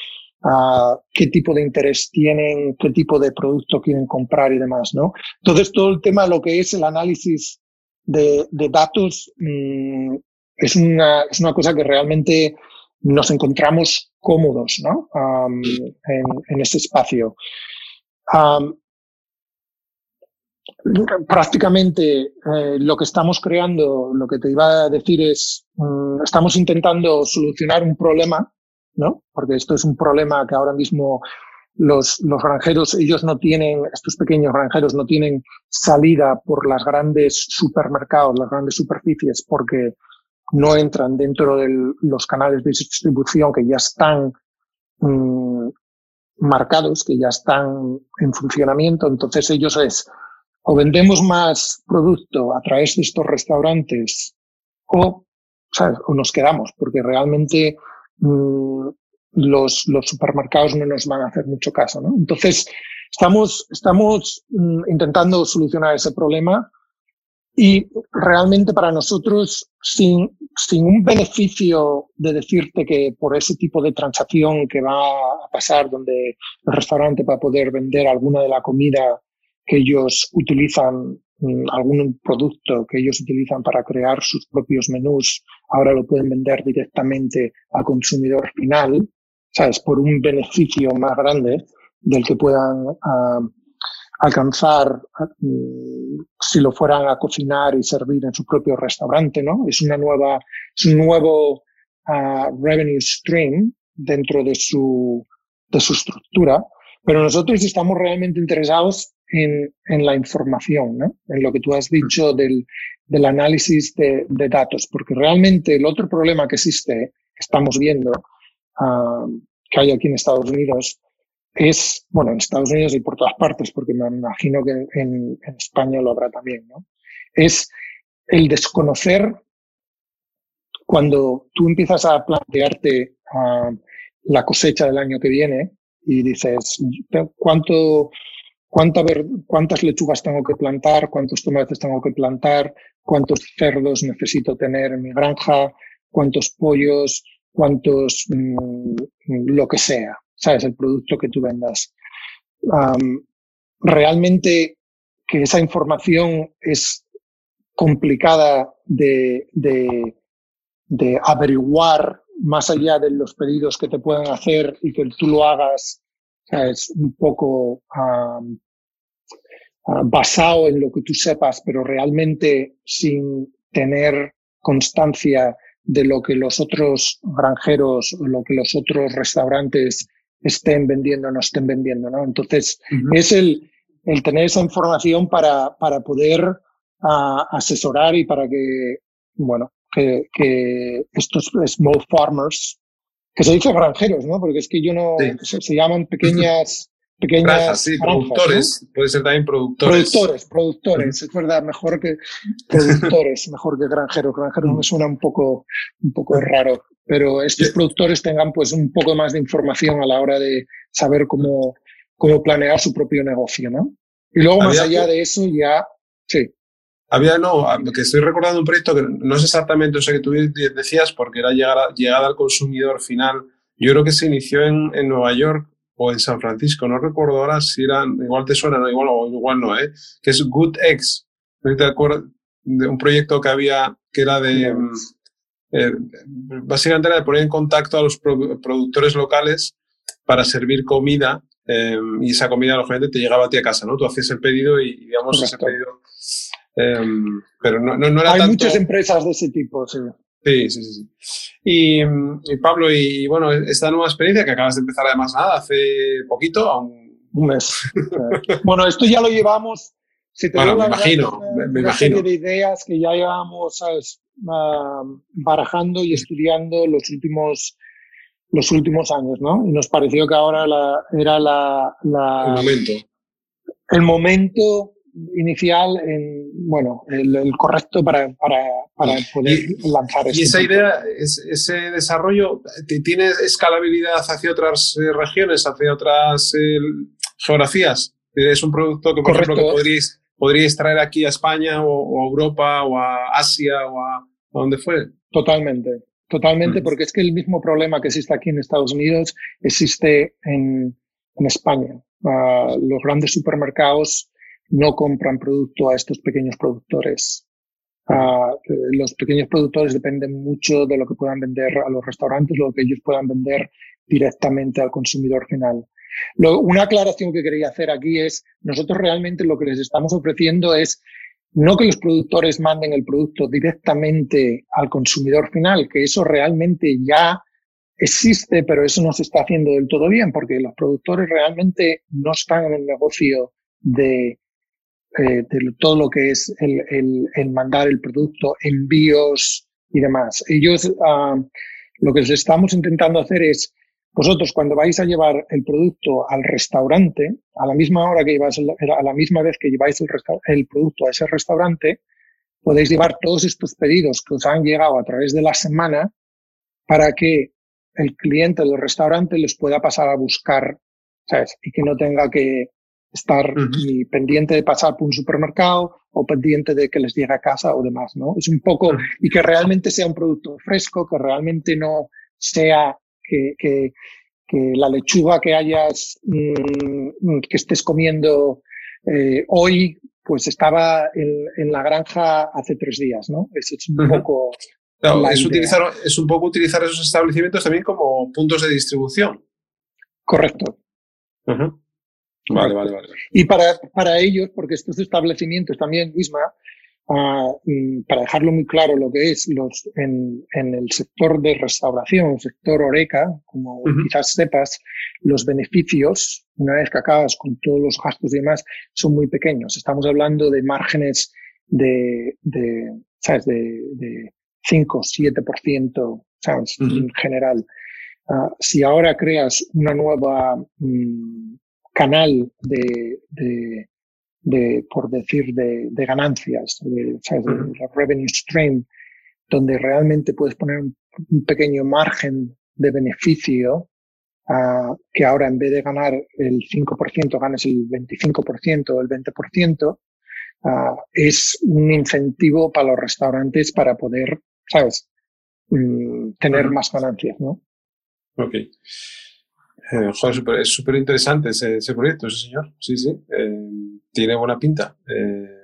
[SPEAKER 1] qué tipo de interés tienen, qué tipo de producto quieren comprar y demás, ¿no? Entonces, todo el tema, lo que es el análisis de, datos, mmm, es, una, es una cosa que realmente nos encontramos cómodos, ¿no? En, en, ese espacio. Prácticamente eh, lo que estamos creando, lo que te iba a decir es, mm, estamos intentando solucionar un problema, ¿no? Porque esto es un problema que ahora mismo los, los granjeros, ellos no tienen, estos pequeños granjeros no tienen salida por las grandes supermercados, las grandes superficies, porque no entran dentro de los canales de distribución que ya están mm, marcados, que ya están en funcionamiento. Entonces ellos es, o vendemos más producto a través de estos restaurantes o, o nos quedamos, porque realmente mm, los, supermercados no nos van a hacer mucho caso. ¿no? Entonces, estamos, estamos mm, intentando solucionar ese problema y realmente para nosotros, sin, sin un beneficio de decirte que por ese tipo de transacción que va a pasar, donde el restaurante va a poder vender alguna de la comida que ellos utilizan mm, algún producto que ellos utilizan para crear sus propios menús, ahora lo pueden vender directamente al consumidor final, ¿sabes? Por un beneficio más grande del que puedan uh, alcanzar uh, si lo fueran a cocinar y servir en su propio restaurante, ¿no? Es una nueva, es un nuevo uh, revenue stream dentro de su, de su estructura, pero nosotros estamos realmente interesados en, en la información, ¿no? en lo que tú has dicho del, del análisis de, de, datos, porque realmente el otro problema que existe, que estamos viendo, uh, que hay aquí en Estados Unidos, es, bueno, en Estados Unidos y por todas partes, porque me imagino que en, en España lo habrá también, ¿no? Es el desconocer cuando tú empiezas a plantearte uh, la cosecha del año que viene y dices, ¿cuánto, cuánta cuántas lechugas tengo que plantar, cuántos tomates tengo que plantar, cuántos cerdos necesito tener en mi granja, cuántos pollos, cuántos, mmm, lo que sea, ¿sabes? El producto que tú vendas. Realmente que esa información es complicada de, de, de averiguar más allá de los pedidos que te puedan hacer y que tú lo hagas es un poco um, uh, basado en lo que tú sepas, pero realmente sin tener constancia de lo que los otros granjeros o lo que los otros restaurantes estén vendiendo o no estén vendiendo, ¿no? Entonces, es el, el tener esa información para, para poder ah, asesorar y para que, bueno, que, que, estos small farmers, que se dice granjeros, ¿no? Porque es que yo no, se, llaman pequeñas, pequeñas
[SPEAKER 2] sí, productores, puede ser también productores.
[SPEAKER 1] Productores, productores, es verdad, mejor que productores, mejor que granjeros. Granjeros me suena un poco, un poco raro, pero estos productores tengan pues un poco más de información a la hora de saber cómo, cómo planear su propio negocio, ¿no? Y luego más allá de eso ya, sí.
[SPEAKER 2] Había, no, que estoy recordando un proyecto que no es exactamente eso que tú decías, porque era llegar llegada al consumidor final. Yo creo que se inició en, en Nueva York o en San Francisco, no recuerdo ahora si eran, igual te suena, no, igual, o igual no, ¿eh? que es Good Eggs. ¿Te acuerdas de un proyecto que había que era de, mm, eh, básicamente era de poner en contacto a los productores locales para servir comida eh, y esa comida lógicamente te llegaba a ti a casa, ¿no? Tú hacías el pedido y, digamos, ese pedido... Eh, pero no, no, era
[SPEAKER 1] Hay muchas empresas de ese tipo, sí.
[SPEAKER 2] Sí, sí, sí. Y, Pablo, y bueno, esta nueva experiencia que acabas de empezar además nada, hace poquito,
[SPEAKER 1] un mes. bueno, esto ya lo llevamos.
[SPEAKER 2] Si te bueno, me imagino, me, imagino.
[SPEAKER 1] de ideas que ya llevamos ah, barajando y estudiando los últimos los últimos años, ¿no? Y nos pareció que ahora la, era la, la,
[SPEAKER 2] el momento.
[SPEAKER 1] El momento inicial, en, bueno, el, correcto para, para, para poder lanzar
[SPEAKER 2] Y esa idea, ese desarrollo, ¿tiene escalabilidad hacia otras eh, regiones, hacia otras eh, geografías? ¿Es un producto que, por ejemplo, que podríais, podríais traer aquí a España o, a Europa o a Asia o a, a donde fue?
[SPEAKER 1] Totalmente. Totalmente, mm. porque es que el mismo problema que existe aquí en Estados Unidos existe en, en España. Uh, los grandes supermercados no compran producto a estos pequeños productores. Uh, los pequeños productores dependen mucho de lo que puedan vender a los restaurantes, lo que ellos puedan vender directamente al consumidor final. Una aclaración que quería hacer aquí es, nosotros realmente lo que les estamos ofreciendo es no que los productores manden el producto directamente al consumidor final, que eso realmente ya existe, pero eso no se está haciendo del todo bien, porque los productores realmente no están en el negocio de, eh, de todo lo que es el, el, mandar el producto, envíos y demás. Ellos, uh, lo que estamos intentando hacer es vosotros cuando vais a llevar el producto al restaurante, a la misma hora que lleváis, a la misma vez que lleváis el, producto a ese restaurante, podéis llevar todos estos pedidos que os han llegado a través de la semana para que el cliente del restaurante les pueda pasar a buscar, ¿sabes? Y que no tenga que estar pendiente de pasar por un supermercado o pendiente de que les llegue a casa o demás, ¿no? Es un poco, y que realmente sea un producto fresco, que realmente no sea que, que, que la lechuga que hayas, mm, que estés comiendo eh, hoy, pues estaba en, en, la granja hace tres días, ¿no? Es, es un poco...
[SPEAKER 2] es, utilizar, es un poco utilizar esos establecimientos también como puntos de distribución.
[SPEAKER 1] Correcto.
[SPEAKER 2] Vale, vale, vale.
[SPEAKER 1] Y para, para ellos, porque estos establecimientos también, Wisma, para dejarlo muy claro lo que es los, en, en el sector de restauración, el sector Oreca, como quizás sepas, los beneficios, una vez que acabas con todos los gastos y demás, son muy pequeños. Estamos hablando de márgenes de, de ¿sabes? De, de 5, 7%, ¿sabes? En general. Uh, si ahora creas una nueva um, canal de, de de, por decir, de, de ganancias, de, la revenue stream, donde realmente puedes poner un, pequeño margen de beneficio, uh, que ahora en vez de ganar el 5%, ganes el 25% o el 20%, uh, es un incentivo para los restaurantes para poder, ¿sabes?, mm, tener más ganancias, ¿no?
[SPEAKER 2] Ok. Eh, joder, es súper interesante ese, ese, proyecto, ese señor. Sí, sí. Eh, tiene buena pinta. Eh,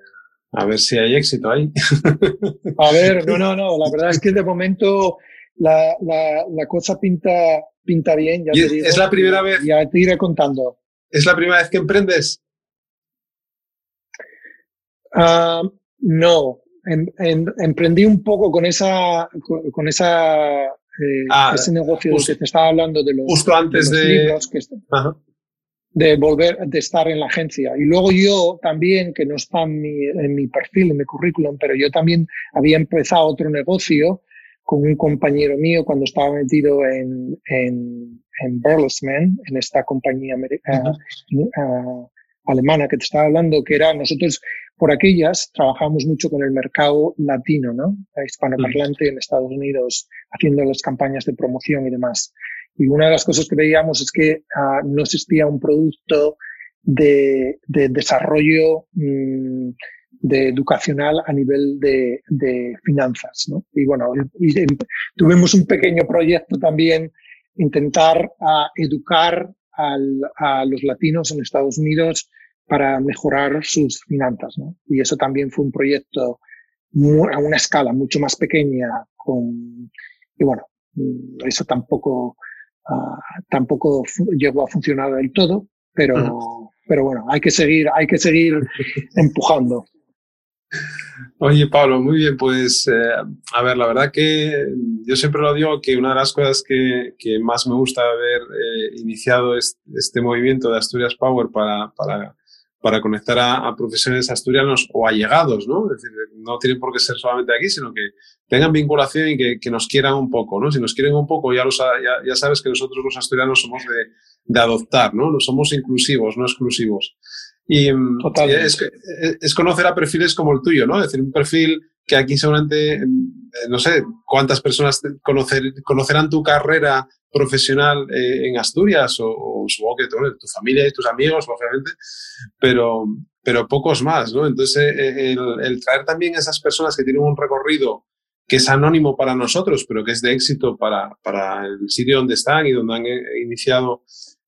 [SPEAKER 2] a ver si hay éxito ahí.
[SPEAKER 1] a ver, no, no, no. La verdad es que de momento la, la, la cosa pinta, pinta bien. Ya te digo,
[SPEAKER 2] es la primera vez.
[SPEAKER 1] Ya te iré contando.
[SPEAKER 2] ¿Es la primera vez que emprendes?
[SPEAKER 1] Uh, no. Em, em, emprendí un poco con esa, con, con esa eh, ah, ese negocio justo, que te estaba hablando de los,
[SPEAKER 2] justo antes
[SPEAKER 1] de,
[SPEAKER 2] de...
[SPEAKER 1] libros que de volver, de estar en la agencia. Y luego yo también, que no está en mi, en mi perfil, en mi currículum, pero yo también había empezado otro negocio con un compañero mío cuando estaba metido en, en, en Bertelsmann, en esta compañía uh, alemana que te estaba hablando, que era nosotros por aquellas trabajamos mucho con el mercado latino, ¿no? Hispanoparlante en Estados Unidos, haciendo las campañas de promoción y demás. Y una de las cosas que veíamos es que uh, no existía un producto de, de desarrollo mmm, de educacional a nivel de, de finanzas. ¿no? Y bueno, y, y, tuvimos un pequeño proyecto también, intentar uh, educar al, a los latinos en Estados Unidos para mejorar sus finanzas. ¿no? Y eso también fue un proyecto a una escala mucho más pequeña. Con, y bueno, eso tampoco, uh, tampoco llegó a funcionar del todo, pero, uh -huh. pero bueno, hay que seguir, hay que seguir empujando.
[SPEAKER 2] Oye, Pablo, muy bien, pues eh, a ver, la verdad que yo siempre lo digo que una de las cosas que, más me gusta haber eh, iniciado es, este movimiento de Asturias Power para, conectar a, a, profesionales asturianos o allegados, ¿no? Es decir, no tienen por qué ser solamente aquí, sino que tengan vinculación y que, nos quieran un poco, ¿no? Si nos quieren un poco, ya sabes que nosotros los asturianos somos de, de adoptar, ¿no? Somos inclusivos, no exclusivos. Y, y es, es, conocer a perfiles como el tuyo, ¿no? Es decir, un perfil que aquí seguramente, no sé, cuántas personas conocer, conocerán tu carrera profesional eh, en Asturias o, o supongo que tu, tu, familia y tus amigos, obviamente, pero, pero pocos más, ¿no? Entonces, eh, el, el traer también a esas personas que tienen un recorrido que es anónimo para nosotros, pero que es de éxito para, para el sitio donde están y donde han eh, iniciado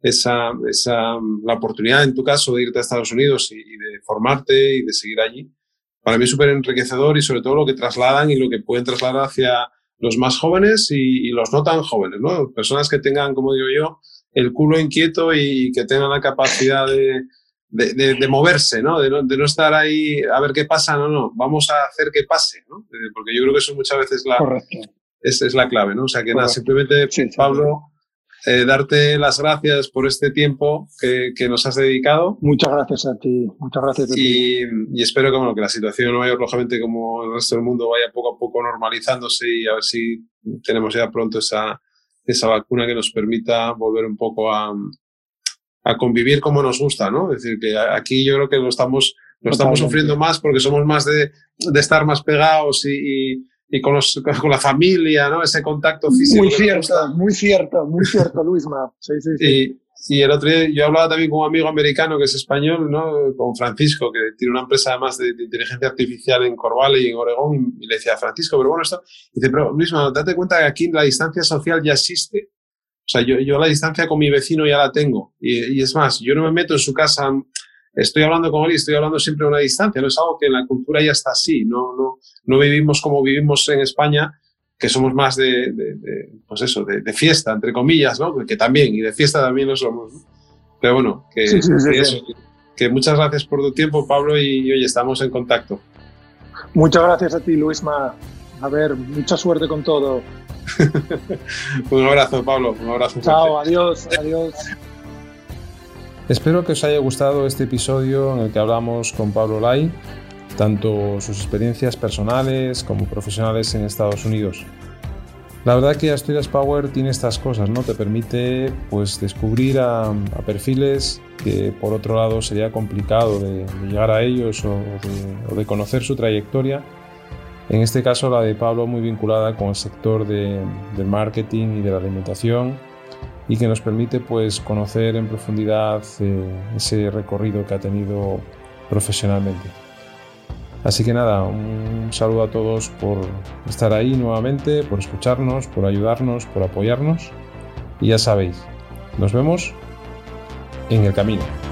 [SPEAKER 2] esa, esa, la oportunidad, en tu caso, de irte a Estados Unidos y, y de formarte y de seguir allí, para mí es súper enriquecedor y sobre todo lo que trasladan y lo que pueden trasladar hacia los más jóvenes y, y, los no tan jóvenes, ¿no? Personas que tengan, como digo yo, el culo inquieto y que tengan la capacidad de, de, de, de moverse, ¿no? De, ¿no? de no estar ahí a ver qué pasa, no, no, vamos a hacer que pase, ¿no? Eh, porque yo creo que eso muchas veces la, es, es, la clave, ¿no? O sea que Correcto. nada, simplemente, sí, sí, Pablo, eh, darte las gracias por este tiempo que, que, nos has dedicado.
[SPEAKER 1] Muchas gracias a ti, muchas gracias a
[SPEAKER 2] y, ti. Y espero que, bueno, que la situación en Nueva York, lógicamente, como el resto del mundo, vaya poco a poco normalizándose y a ver si tenemos ya pronto esa, esa vacuna que nos permita volver un poco a, a convivir como nos gusta, ¿no? Es decir, que aquí yo creo que lo estamos, lo estamos sufriendo más porque somos más de, de estar más pegados y, y y con, los, con la familia, ¿no? Ese contacto físico.
[SPEAKER 1] Muy cierto, muy cierto, muy cierto, Luisma. Sí, sí, sí.
[SPEAKER 2] Y, y, el otro día yo hablaba también con un amigo americano que es español, ¿no? Con Francisco, que tiene una empresa además de, de inteligencia artificial en Corval y en Oregón, y le decía, Francisco, pero bueno, esto... Y dice, pero Luisma, date cuenta que aquí la distancia social ya existe. O sea, yo, yo la distancia con mi vecino ya la tengo. Y, y es más, yo no me meto en su casa estoy hablando con él y estoy hablando siempre a una distancia, no es algo que en la cultura ya está así, no, no, no vivimos como vivimos en España, que somos más de, de, de pues eso, de, de, fiesta, entre comillas, ¿no? Que también, y de fiesta también lo somos. ¿no? Pero bueno, que, sí, sí, sí, que, eso, que, muchas gracias por tu tiempo, Pablo, y, y oye, estamos en contacto.
[SPEAKER 1] Muchas gracias a ti, Luisma. A ver, mucha suerte con todo.
[SPEAKER 2] un abrazo, Pablo. Un abrazo.
[SPEAKER 1] Chao, adiós, adiós.
[SPEAKER 2] Espero que os haya gustado este episodio en el que hablamos con Pablo Lai, tanto sus experiencias personales como profesionales en Estados Unidos. La verdad que Asturias Power tiene estas cosas, ¿no? Te permite pues descubrir a, a perfiles que por otro lado sería complicado de, de llegar a ellos o de, o de, conocer su trayectoria. En este caso la de Pablo muy vinculada con el sector de, del marketing y de la alimentación y que nos permite pues conocer en profundidad eh, ese recorrido que ha tenido profesionalmente. Así que nada, un saludo a todos por estar ahí nuevamente, por escucharnos, por ayudarnos, por apoyarnos y ya sabéis, nos vemos en el camino.